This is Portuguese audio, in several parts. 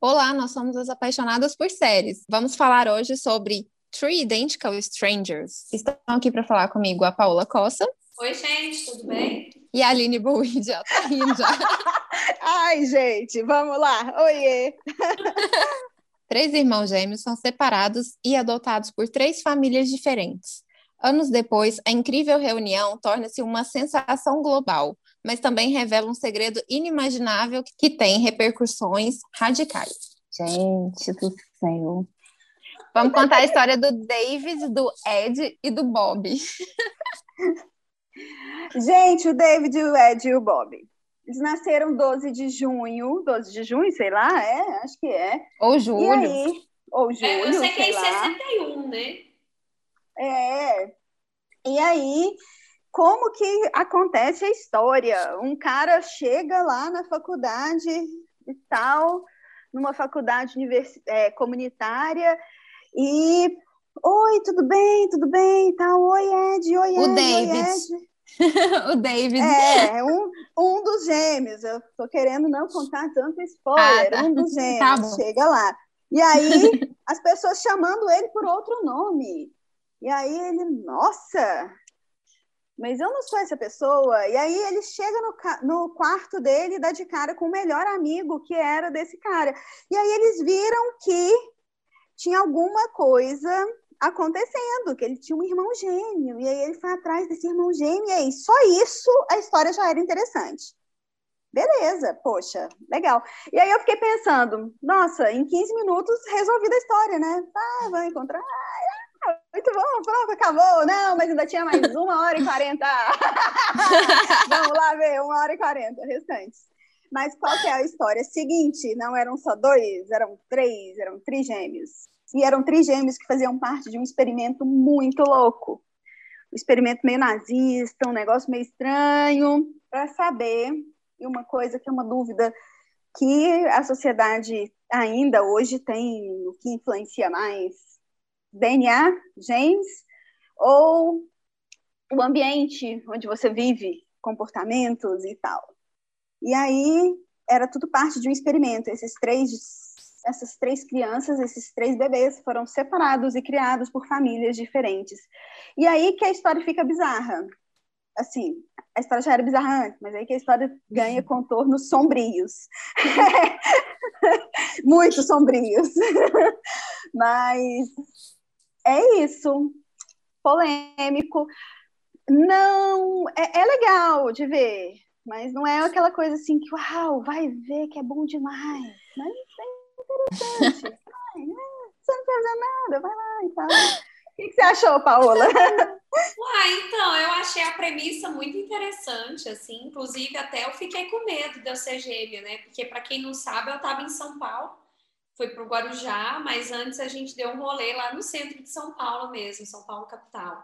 Olá, nós somos as apaixonadas por séries. Vamos falar hoje sobre Three Identical Strangers. Estão aqui para falar comigo a Paola Costa. Oi, gente, tudo bem? E a Aline Bowie já tá rindo já. Ai, gente, vamos lá. Oiê! Três irmãos gêmeos são separados e adotados por três famílias diferentes. Anos depois, a incrível reunião torna-se uma sensação global, mas também revela um segredo inimaginável que tem repercussões radicais. Gente do céu. Vamos contar a história do David, do Ed e do Bob. Gente, o David, o Ed e o Bob. Eles nasceram 12 de junho, 12 de junho, sei lá, é, acho que é. Ou julho. E aí, ou julho, é, eu sei que é em lá. 61, né? É. E aí, como que acontece a história? Um cara chega lá na faculdade e tal, numa faculdade é, comunitária, e Oi, tudo bem? Tudo bem? Tá, oi, Ed, oi, Ed. O David. Oi, Ed. o David. É, um, um dos gêmeos. Eu tô querendo não contar tanto spoiler. Ah, tá. Um dos gêmeos. Tá chega lá. E aí, as pessoas chamando ele por outro nome. E aí ele, nossa, mas eu não sou essa pessoa. E aí ele chega no, no quarto dele e dá de cara com o melhor amigo que era desse cara. E aí eles viram que tinha alguma coisa acontecendo, que ele tinha um irmão gêmeo, e aí ele foi atrás desse irmão gêmeo, e aí só isso a história já era interessante. Beleza, poxa, legal. E aí eu fiquei pensando, nossa, em 15 minutos resolvida a história, né? Ah, vão encontrar. Ah, muito bom, pronto, acabou. Não, mas ainda tinha mais uma hora e quarenta. Vamos lá ver, uma hora e quarenta restantes. Mas qual que é a história? Seguinte, não eram só dois, eram três, eram trigêmeos. E eram trigêmeos que faziam parte de um experimento muito louco. Um experimento meio nazista, um negócio meio estranho, para saber, e uma coisa que é uma dúvida que a sociedade ainda hoje tem, o que influencia mais, DNA, genes, ou o ambiente onde você vive, comportamentos e tal. E aí era tudo parte de um experimento. Esses três essas três crianças, esses três bebês, foram separados e criados por famílias diferentes. E aí que a história fica bizarra. Assim, a história já era bizarra antes, mas aí que a história ganha contornos sombrios. Muito sombrios. mas é isso. Polêmico. Não, é, é legal de ver, mas não é aquela coisa assim que, uau, vai ver que é bom demais. Mas é interessante. Ai, né? Você não precisa nada, vai lá e tal. O que, que você achou, Paola? Uai, então, eu achei a premissa muito interessante, assim, inclusive até eu fiquei com medo de eu ser gêmea, né? Porque, para quem não sabe, eu estava em São Paulo, fui para o Guarujá, mas antes a gente deu um rolê lá no centro de São Paulo mesmo, São Paulo capital.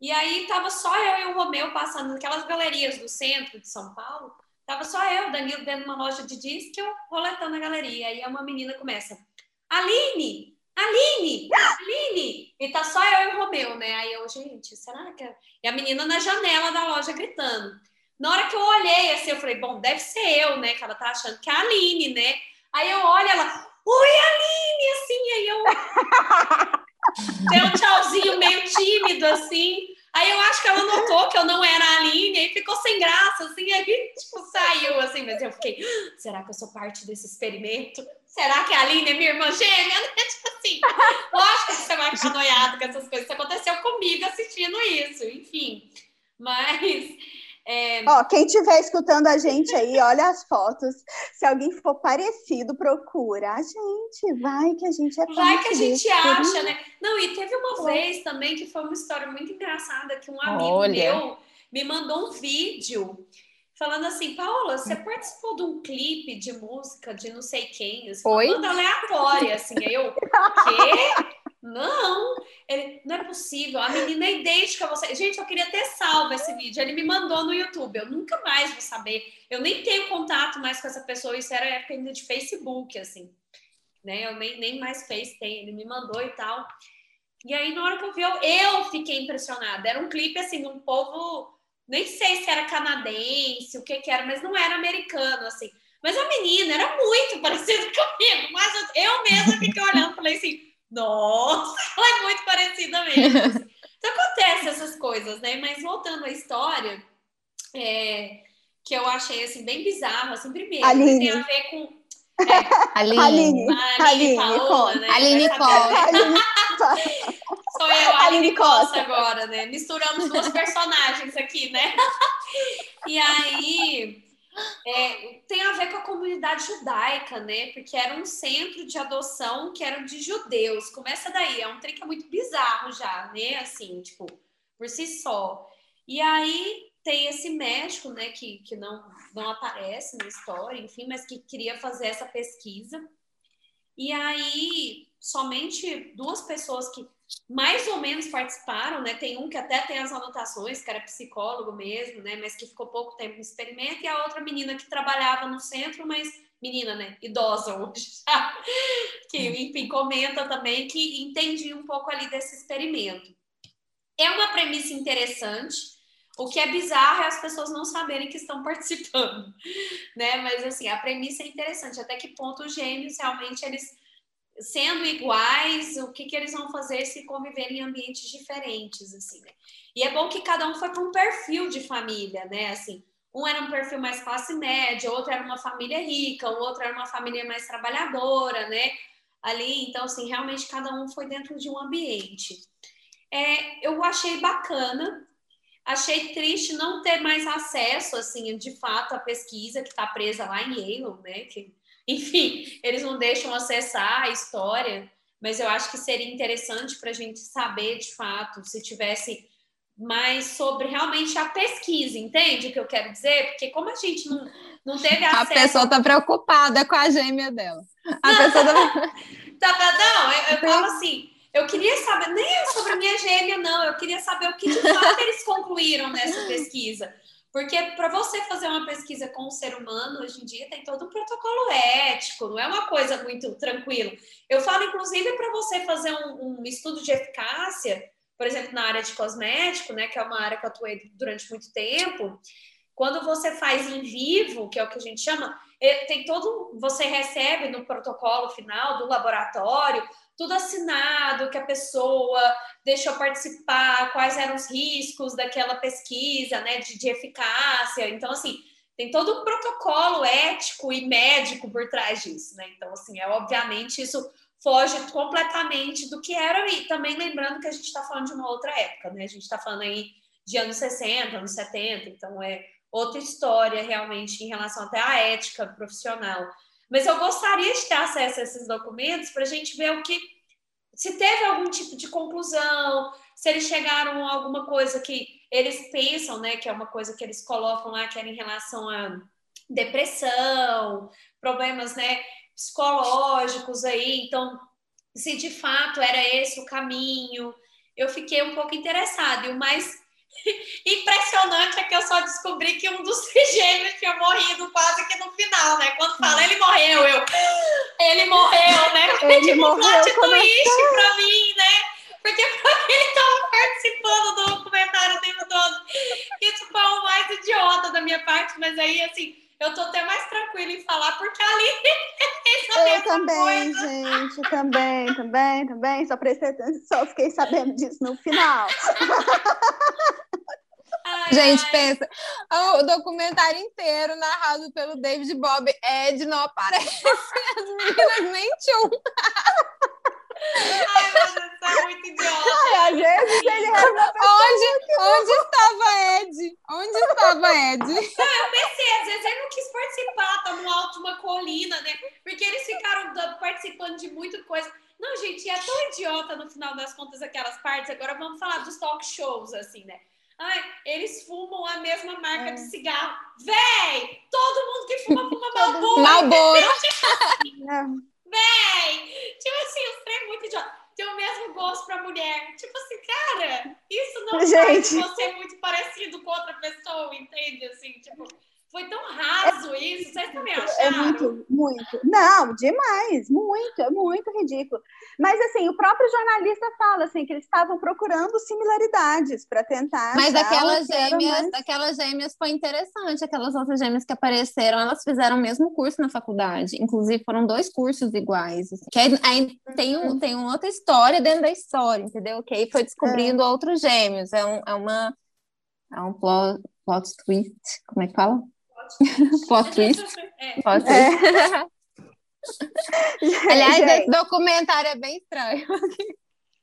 E aí tava só eu e o Romeu passando naquelas galerias do centro de São Paulo, Tava só eu, Danilo, dentro de uma loja de disco, eu roletando a galeria. Aí uma menina começa, Aline, Aline, Aline! E tá só eu e o Romeu, né? Aí eu, gente, será que... É? E a menina na janela da loja gritando. Na hora que eu olhei, assim, eu falei, bom, deve ser eu, né? Que ela tá achando que é a Aline, né? Aí eu olho ela, oi, Aline! Assim, aí eu... Deu um tchauzinho meio tímido, assim. Aí eu acho que ela notou que eu não era a Aline e ficou sem graça, assim, aí, tipo, saiu, assim, mas eu fiquei, ah, será que eu sou parte desse experimento? Será que a Aline é minha irmã gêmea? Tipo assim, lógico que você vai ficar noiado com essas coisas, isso aconteceu comigo assistindo isso, enfim. Mas é... Ó, quem estiver escutando a gente aí, olha as fotos. Se alguém for parecido, procura a gente. Vai que a gente é Vai que a gente acha, né? Não, e teve uma vez também que foi uma história muito engraçada que um amigo olha. meu me mandou um vídeo falando assim, Paola, você participou de um clipe de música de não sei quem, assim, uma banda aleatória, assim, aí eu, quê? Não, ele, não é possível. A menina é idêntica a você. Gente, eu queria ter salvo esse vídeo. Ele me mandou no YouTube. Eu nunca mais vou saber. Eu nem tenho contato mais com essa pessoa. Isso era época ainda de Facebook, assim. Né? Eu nem, nem mais Face tem. Ele me mandou e tal. E aí, na hora que eu vi, eu, eu fiquei impressionada. Era um clipe, assim, de um povo... Nem sei se era canadense, o que que era, mas não era americano, assim. Mas a menina era muito parecida comigo, mas eu, eu mesma fiquei olhando nossa, ela é muito parecida mesmo. Então acontece essas coisas, né? Mas voltando à história, é, que eu achei assim bem bizarro, assim, primeiro, Aline. tem a ver com é, Aline. Aline. Aline, Aline Paola, né? Aline Costa. Sou eu, a Aline Costa agora, né? Misturamos duas personagens aqui, né? e aí é, tem a ver com a comunidade judaica, né? Porque era um centro de adoção que era de judeus. Começa daí, é um trem que é muito bizarro já, né? Assim, tipo, por si só. E aí tem esse médico, né, que, que não, não aparece na história, enfim, mas que queria fazer essa pesquisa. E aí, somente duas pessoas que mais ou menos participaram, né? Tem um que até tem as anotações, que era psicólogo mesmo, né? Mas que ficou pouco tempo no experimento, e a outra menina que trabalhava no centro, mas menina, né? Idosa hoje já, que, enfim, comenta também que entendi um pouco ali desse experimento. É uma premissa interessante. O que é bizarro é as pessoas não saberem que estão participando, né? Mas assim, a premissa é interessante. Até que ponto os gêmeos realmente eles sendo iguais, o que, que eles vão fazer se conviverem em ambientes diferentes, assim, né? E é bom que cada um foi para um perfil de família, né? Assim, um era um perfil mais classe média, outro era uma família rica, o outro era uma família mais trabalhadora, né? Ali, então, assim, realmente cada um foi dentro de um ambiente. É, eu achei bacana, achei triste não ter mais acesso, assim, de fato, à pesquisa que está presa lá em Yale, né? Que enfim, eles não deixam acessar a história, mas eu acho que seria interessante para a gente saber de fato se tivesse mais sobre realmente a pesquisa, entende o que eu quero dizer? Porque como a gente não, não teve acesso... A pessoa está preocupada com a gêmea dela. A pessoa tá... tá... não, eu, eu falo assim, eu queria saber, nem sobre a minha gêmea, não, eu queria saber o que de fato eles concluíram nessa pesquisa. Porque para você fazer uma pesquisa com o ser humano, hoje em dia tem todo um protocolo ético, não é uma coisa muito tranquila. Eu falo, inclusive, para você fazer um, um, estudo de eficácia, por exemplo, na área de cosmético, né, que é uma área que eu atuei durante muito tempo, quando você faz em vivo, que é o que a gente chama, é, tem todo. Você recebe no protocolo final do laboratório tudo assinado, que a pessoa deixou participar, quais eram os riscos daquela pesquisa, né, de, de eficácia. Então, assim, tem todo um protocolo ético e médico por trás disso, né? Então, assim, é obviamente isso foge completamente do que era e também lembrando que a gente está falando de uma outra época, né? A gente está falando aí de anos 60, anos 70, então é outra história realmente em relação até à ética profissional. Mas eu gostaria de ter acesso a esses documentos para a gente ver o que. Se teve algum tipo de conclusão, se eles chegaram a alguma coisa que eles pensam, né, que é uma coisa que eles colocam lá, que era em relação a depressão, problemas, né, psicológicos aí. Então, se de fato era esse o caminho, eu fiquei um pouco interessada. E o mais Impressionante é que eu só descobri que um dos gêmeos tinha morrido quase que no final, né? Quando fala ele morreu, eu. Ele morreu, né? Ele tipo morreu, um plot twist é? pra mim, né? Porque ele tava participando do documentário o tempo todo. Isso foi o mais idiota da minha parte, mas aí, assim, eu tô até mais tranquila em falar, porque ali Eu também, coisa. gente, também, também, também. Só prestei só fiquei sabendo disso no final. Gente, pensa, o documentário inteiro narrado pelo David Bob Ed não aparece. As meninas nem tchum. Ai, meu Deus, isso é muito idiota. Ai, às vezes ele onde, onde estava Ed? Onde estava Ed? Não, eu pensei, às vezes ele não quis participar, tá no alto de uma colina, né? Porque eles ficaram participando de muita coisa. Não, gente, é tão idiota no final das contas aquelas partes. Agora vamos falar dos talk shows, assim, né? Ai, eles fumam a mesma marca é. de cigarro. Véi! Todo mundo que fuma, fuma Malboro. Malboro. Véi! Tipo assim, os trem muito idiota. Tem o mesmo gosto pra mulher. Tipo assim, cara, isso não Gente. faz você muito parecido com outra pessoa, entende? Assim, tipo, Foi tão raso é, isso, vocês também é acharam? É muito, muito. Não, demais, muito, é muito ridículo. Mas, assim, o próprio jornalista fala, assim, que eles estavam procurando similaridades para tentar... Mas aquelas gêmeas, mais... aquelas gêmeas foi interessante, aquelas outras gêmeas que apareceram, elas fizeram o mesmo curso na faculdade, inclusive foram dois cursos iguais, assim, que aí, aí tem, um, uhum. tem uma outra história dentro da história, entendeu? Que aí foi descobrindo é. outros gêmeos, é, um, é uma... É um plot, plot twist, como é que fala? Plot twist. É. Plot twist. É. Aliás, Gente, esse documentário é bem estranho.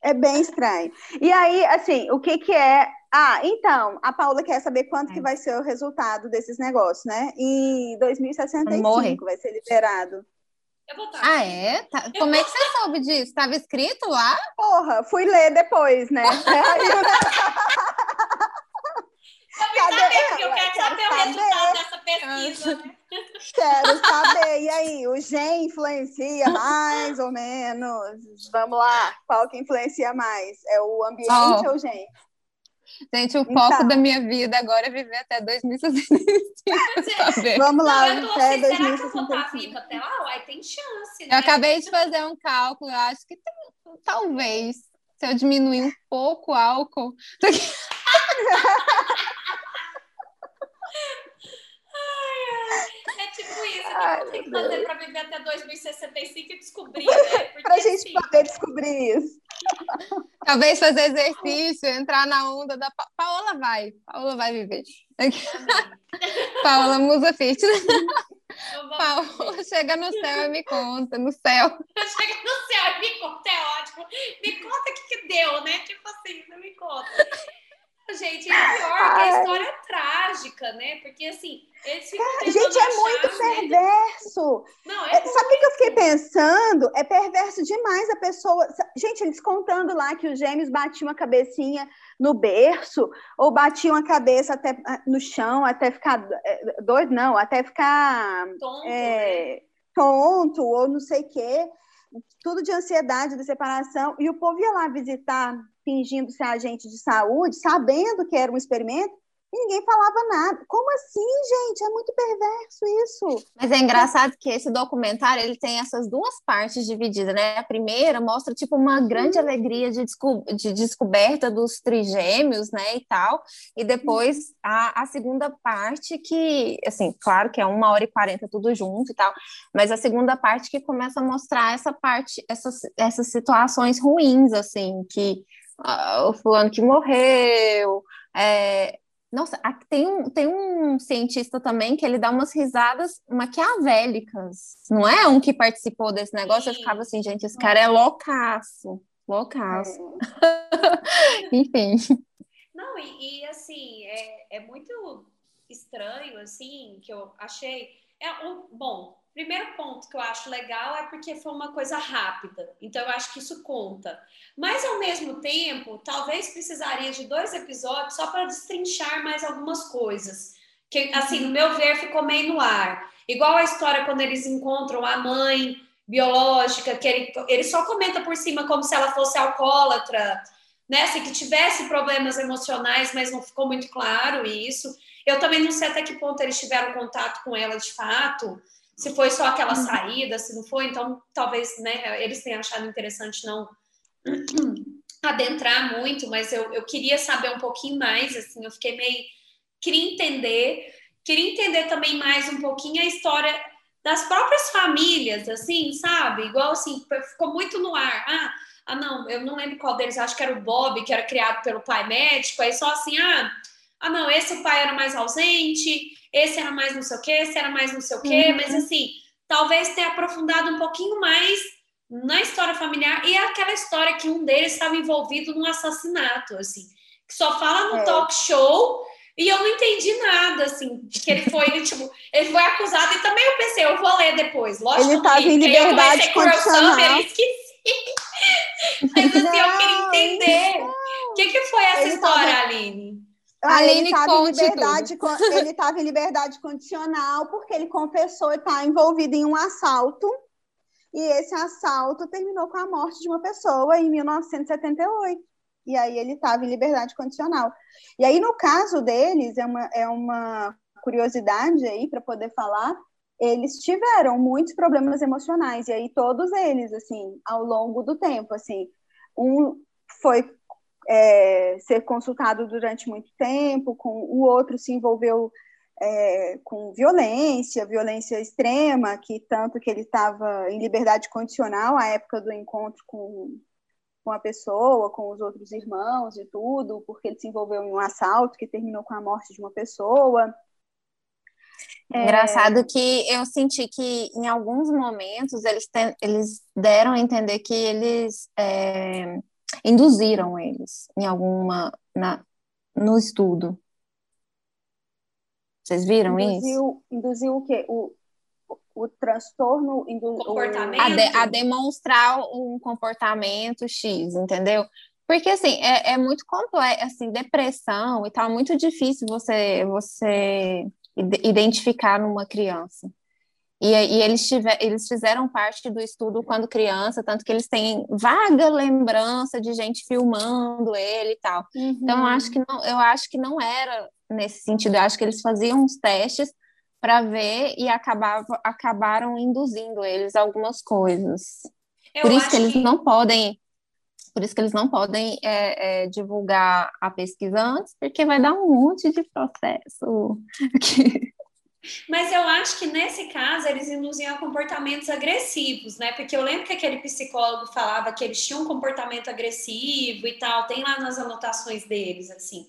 É bem estranho. E aí, assim, o que que é... Ah, então, a Paula quer saber quanto é. que vai ser o resultado desses negócios, né? Em 2065 Morre. vai ser liberado. Eu vou estar. Ah, é? Tá. Como é que você soube disso? Estava escrito lá? Porra, fui ler depois, né? Cadê? saber, eu quero, quero saber, saber, o resultado dessa pesquisa. Né? Quero saber. E aí, o gen influencia mais ou menos? Vamos lá, qual que influencia mais? É o ambiente oh. ou o gen? Gente, o então, foco da minha vida agora é viver até 2065. Vamos lá, não, até 2065. até lá? Uai, tem chance, né? Eu acabei de fazer um cálculo, eu acho que tem, talvez, se eu diminuir um pouco o álcool. É tipo isso, o que tem que fazer para viver até 2065 e descobrir, né? Para a gente assim... poder descobrir isso. Talvez fazer exercício, entrar na onda da. Pa Paola vai, Paola vai viver. Paola Musa Fitness. Paola chega no céu e me conta, no céu. Chega no céu e me conta, é ótimo. Me conta o que, que deu, né? Tipo assim, não me conta. Gente, é pior que a história é trágica, né? Porque assim, eles ficam Cara, Gente, é muito perverso. Não, é, é Sabe o que eu fiquei pensando? É perverso demais a pessoa. Gente, eles contando lá que os gêmeos batiam a cabecinha no berço, ou batiam a cabeça até no chão, até ficar é, doido, não, até ficar tonto, é, né? tonto ou não sei o quê. Tudo de ansiedade, de separação. E o povo ia lá visitar fingindo ser agente de saúde, sabendo que era um experimento, e ninguém falava nada. Como assim, gente? É muito perverso isso. Mas é engraçado que esse documentário ele tem essas duas partes divididas, né? A primeira mostra tipo uma grande alegria de, desco de descoberta dos trigêmeos, né, e tal. E depois a, a segunda parte que, assim, claro que é uma hora e quarenta tudo junto e tal, mas a segunda parte que começa a mostrar essa parte, essas, essas situações ruins, assim, que o fulano que morreu. É... Nossa, tem um, tem um cientista também que ele dá umas risadas maquiavélicas. Não é um que participou desse negócio? Sim. Eu ficava assim, gente, esse cara é loucaço. Loucaço. É. Enfim. Não, e, e assim, é, é muito estranho, assim, que eu achei. É um, bom, Primeiro ponto que eu acho legal é porque foi uma coisa rápida, então eu acho que isso conta. Mas ao mesmo tempo, talvez precisaria de dois episódios só para destrinchar mais algumas coisas. Que, assim, no meu ver, ficou meio no ar. Igual a história quando eles encontram a mãe biológica, que ele, ele só comenta por cima como se ela fosse alcoólatra, né? Assim, que tivesse problemas emocionais, mas não ficou muito claro isso. Eu também não sei até que ponto eles tiveram contato com ela de fato se foi só aquela uhum. saída, se não foi, então talvez né, eles tenham achado interessante não adentrar muito, mas eu, eu queria saber um pouquinho mais, assim, eu fiquei meio. Queria entender, queria entender também mais um pouquinho a história das próprias famílias, assim, sabe? Igual assim, ficou muito no ar. Ah, ah, não, eu não lembro qual deles, acho que era o Bob, que era criado pelo pai médico, aí só assim, ah, ah, não, esse pai era mais ausente, esse era mais não sei o quê, esse era mais não sei o quê, uhum. mas assim, talvez ter aprofundado um pouquinho mais na história familiar e aquela história que um deles estava envolvido num assassinato, assim, que só fala no é. talk show e eu não entendi nada, assim, de que ele foi, tipo, ele foi acusado e também eu pensei, eu vou ler depois, lógico ele estava em liberdade condicional. Eu esqueci. Mas assim, não, eu queria entender. O que, que foi essa ele história, tava... Aline? Ah, ele estava em liberdade, ele estava em liberdade condicional porque ele confessou estar envolvido em um assalto e esse assalto terminou com a morte de uma pessoa em 1978. E aí ele estava em liberdade condicional. E aí no caso deles é uma, é uma curiosidade aí para poder falar, eles tiveram muitos problemas emocionais, e aí todos eles, assim, ao longo do tempo, assim, um foi é, ser consultado durante muito tempo, com o outro se envolveu é, com violência, violência extrema, que tanto que ele estava em liberdade condicional à época do encontro com, com a pessoa, com os outros irmãos e tudo, porque ele se envolveu em um assalto que terminou com a morte de uma pessoa. É... Engraçado que eu senti que em alguns momentos eles, eles deram a entender que eles é, induziram eles em alguma na, no estudo. Vocês viram induziu, isso? Induziu o quê? O, o, o transtorno indu, comportamento? A, de, a, demonstrar um comportamento X, entendeu? Porque assim, é, é muito complexo, assim, depressão e tal, muito difícil você você identificar numa criança. E, e eles, tiver, eles fizeram parte do estudo quando criança, tanto que eles têm vaga lembrança de gente filmando ele e tal. Uhum. Então, eu acho, que não, eu acho que não era nesse sentido. Eu acho que eles faziam uns testes para ver e acabava, acabaram induzindo eles a algumas coisas. Eu por isso que eles que... não podem por isso que eles não podem é, é, divulgar a pesquisa antes, porque vai dar um monte de processo. Mas eu acho que nesse caso eles induziam a comportamentos agressivos, né? Porque eu lembro que aquele psicólogo falava que eles tinham um comportamento agressivo e tal, tem lá nas anotações deles, assim.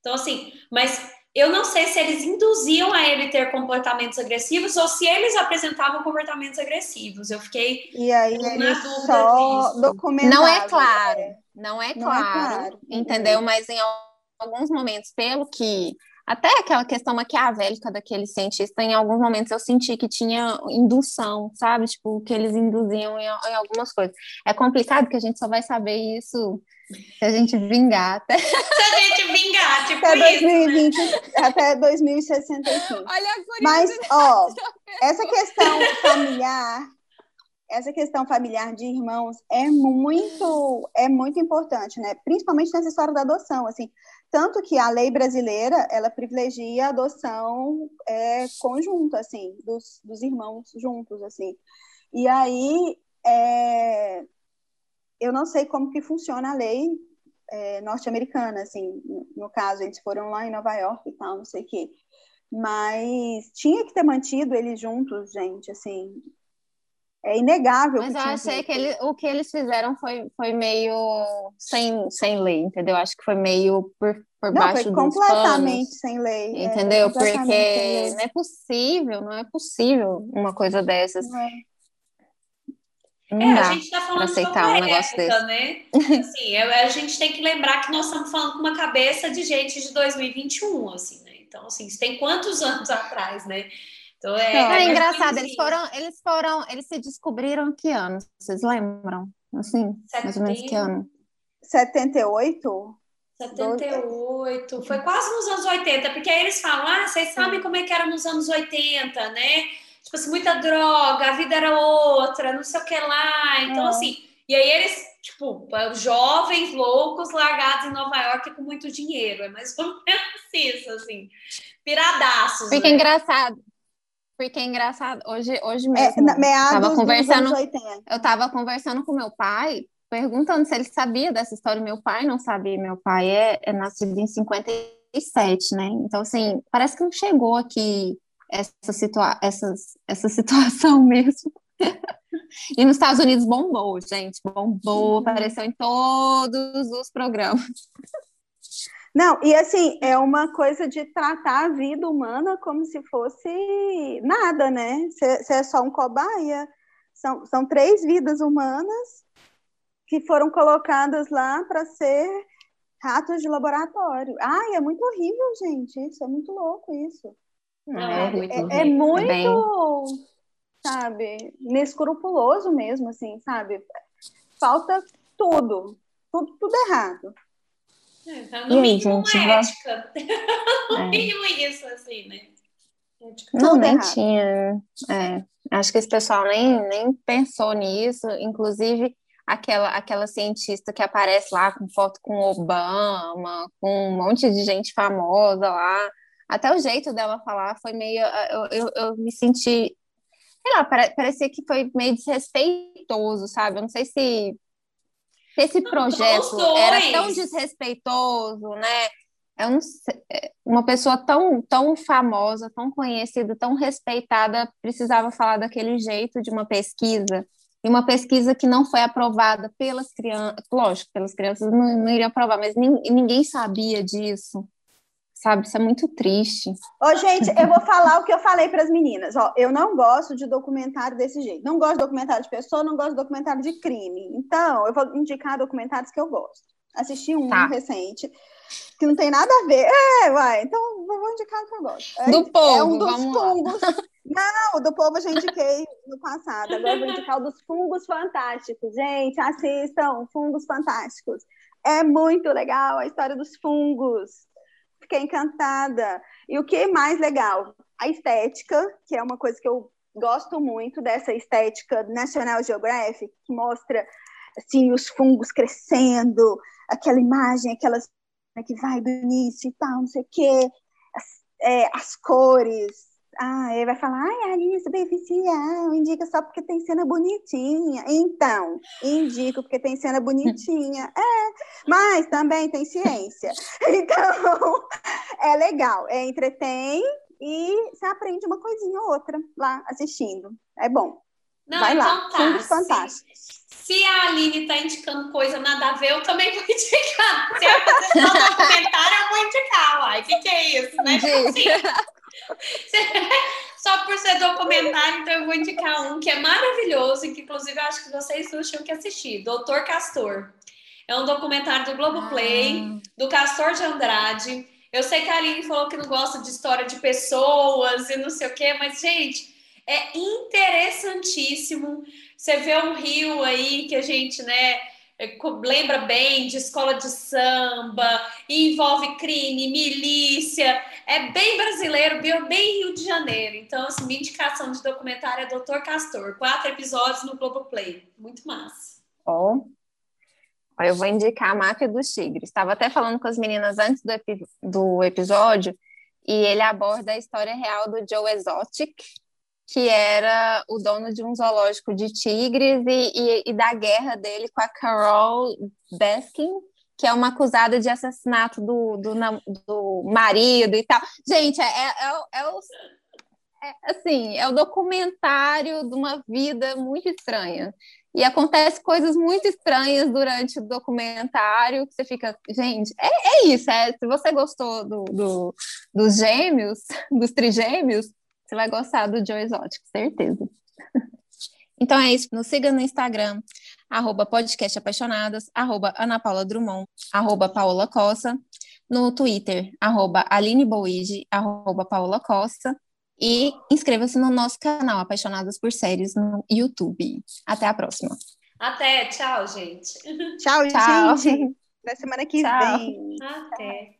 Então, assim, mas eu não sei se eles induziam a ele ter comportamentos agressivos ou se eles apresentavam comportamentos agressivos. Eu fiquei e aí na dúvida só Não é claro, não é claro, não é claro entendeu? Mas em alguns momentos, pelo que até aquela questão maquiavélica daquele cientista, em alguns momentos eu senti que tinha indução, sabe? Tipo, que eles induziam em, em algumas coisas. É complicado que a gente só vai saber isso se a gente vingar até. Se a gente vingar, tipo até isso, 2020, né? até 2065. Olha a Mas, ó, essa questão familiar, essa questão familiar de irmãos é muito, é muito importante, né? Principalmente nessa história da adoção, assim. Tanto que a lei brasileira, ela privilegia a adoção é, conjunta, assim, dos, dos irmãos juntos, assim. E aí, é, eu não sei como que funciona a lei é, norte-americana, assim, no caso, eles foram lá em Nova York e tal, não sei o quê. Mas tinha que ter mantido eles juntos, gente, assim, é inegável. Mas eu achei que ele, o que eles fizeram foi, foi meio sem, sem lei, entendeu? Acho que foi meio por, por não, baixo foi completamente sem lei. É, entendeu? É, Porque não é possível, não é possível uma coisa dessas. Não é. Não é, a gente está falando aceitar um negócio época, desse. né? Assim, a gente tem que lembrar que nós estamos falando com uma cabeça de gente de 2021, assim, né? Então, assim, isso tem quantos anos atrás, né? Então é, não, é engraçado, eles foram, eles foram, eles se descobriram que ano? Vocês lembram? Assim, 70... mais ou menos que ano? 78? 78, foi quase nos anos 80, porque aí eles falam, ah, vocês sabem como é que era nos anos 80, né? Tipo assim, muita droga, a vida era outra, não sei o que lá. Então, é. assim, e aí eles, tipo, jovens, loucos, largados em Nova York com muito dinheiro. É mais ou menos isso, assim. Piradaços. Fica né? engraçado. Porque é engraçado, hoje, hoje é, mesmo, é, meados tava conversando, eu tava conversando com meu pai, perguntando se ele sabia dessa história. Meu pai não sabia, meu pai é, é nascido em 57, né? Então, assim, parece que não chegou aqui essa, situa essa, essa situação mesmo. e nos Estados Unidos bombou, gente, bombou, apareceu em todos os programas. Não, e assim, é uma coisa de tratar a vida humana como se fosse nada, né? Você é só um cobaia. São, são três vidas humanas que foram colocadas lá para ser ratos de laboratório. Ai, é muito horrível, gente. Isso é muito louco, isso. É, é, muito, é, é muito sabe, inescrupuloso mesmo, assim, sabe? Falta tudo, tudo, tudo errado. É, tá no mínimo gente, uma ética. no é. mínimo isso, assim, né? não, nem errado. tinha. É, acho que esse pessoal nem, nem pensou nisso. Inclusive, aquela, aquela cientista que aparece lá com foto com Obama, com um monte de gente famosa lá, Até o jeito dela falar foi meio. Eu, eu, eu me senti. Sei lá, parecia que foi meio desrespeitoso, sabe? Eu não sei se esse projeto era tão desrespeitoso, né? Eu não sei, é, uma pessoa tão, tão famosa, tão conhecida, tão respeitada, precisava falar daquele jeito de uma pesquisa. E uma pesquisa que não foi aprovada pelas crianças, lógico, pelas crianças não, não iriam aprovar, mas ninguém sabia disso sabe? Isso é muito triste. Ô, gente, eu vou falar o que eu falei para as meninas. Ó, eu não gosto de documentário desse jeito. Não gosto de documentário de pessoa, não gosto de documentário de crime. Então, eu vou indicar documentários que eu gosto. Assisti um tá. recente que não tem nada a ver. É, vai. Então, vou indicar o que eu gosto. É, do povo. É um dos fungos. Lá. Não, do povo eu já indiquei no passado. Agora vou indicar o dos fungos fantásticos. Gente, assistam Fungos Fantásticos. É muito legal a história dos fungos fiquei encantada. E o que é mais legal? A estética, que é uma coisa que eu gosto muito dessa estética National Geographic, que mostra assim os fungos crescendo, aquela imagem, aquelas que vai do início e tal, não sei o quê, as, é, as cores, ah, ele vai falar, ai, Aline é superficial, indica só porque tem cena bonitinha. Então, indico porque tem cena bonitinha. É, mas também tem ciência. Então, é legal, é entretém e você aprende uma coisinha ou outra lá assistindo. É bom. Não, vai lá, então tá. fantásticos. Se, a Aline está indicando coisa nada a ver, eu também vou indicar. Se ela fazer um documentário, eu vou indicar. Uai, o que, que é isso, né? Assim, Só por ser documentário, então eu vou indicar um que é maravilhoso e que, inclusive, eu acho que vocês não tinham que assistir: Doutor Castor. É um documentário do Globoplay, ah. do Castor de Andrade. Eu sei que a Aline falou que não gosta de história de pessoas e não sei o quê, mas, gente, é interessantíssimo. Você vê um rio aí que a gente, né, lembra bem de escola de samba, envolve crime, milícia, é bem brasileiro, bem Rio de Janeiro. Então, assim, minha indicação de documentário é Doutor Castor, quatro episódios no Globoplay, muito massa. Ó, oh. eu vou indicar a Máfia dos Tigres. Estava até falando com as meninas antes do, epi do episódio, e ele aborda a história real do Joe Exotic, que era o dono de um zoológico de tigres e, e, e, da guerra dele com a Carol Baskin, que é uma acusada de assassinato do, do, do marido e tal. Gente, é, é, é, é, o, é, assim, é o documentário de uma vida muito estranha. E acontece coisas muito estranhas durante o documentário, que você fica, gente, é, é isso, é, se você gostou do, do, dos gêmeos, dos trigêmeos, você vai gostar do Joe Exótico, certeza. Então é isso. Nos siga no Instagram, arroba podcast apaixonadas, arroba Ana Paula Drummond, arroba Paola Costa, no Twitter, arroba Aline Boide, arroba Paola Costa, e inscreva-se no nosso canal Apaixonadas por Séries no YouTube. Até a próxima. Até, tchau, gente. Tchau, tchau. gente. Até semana que tchau. vem. Até.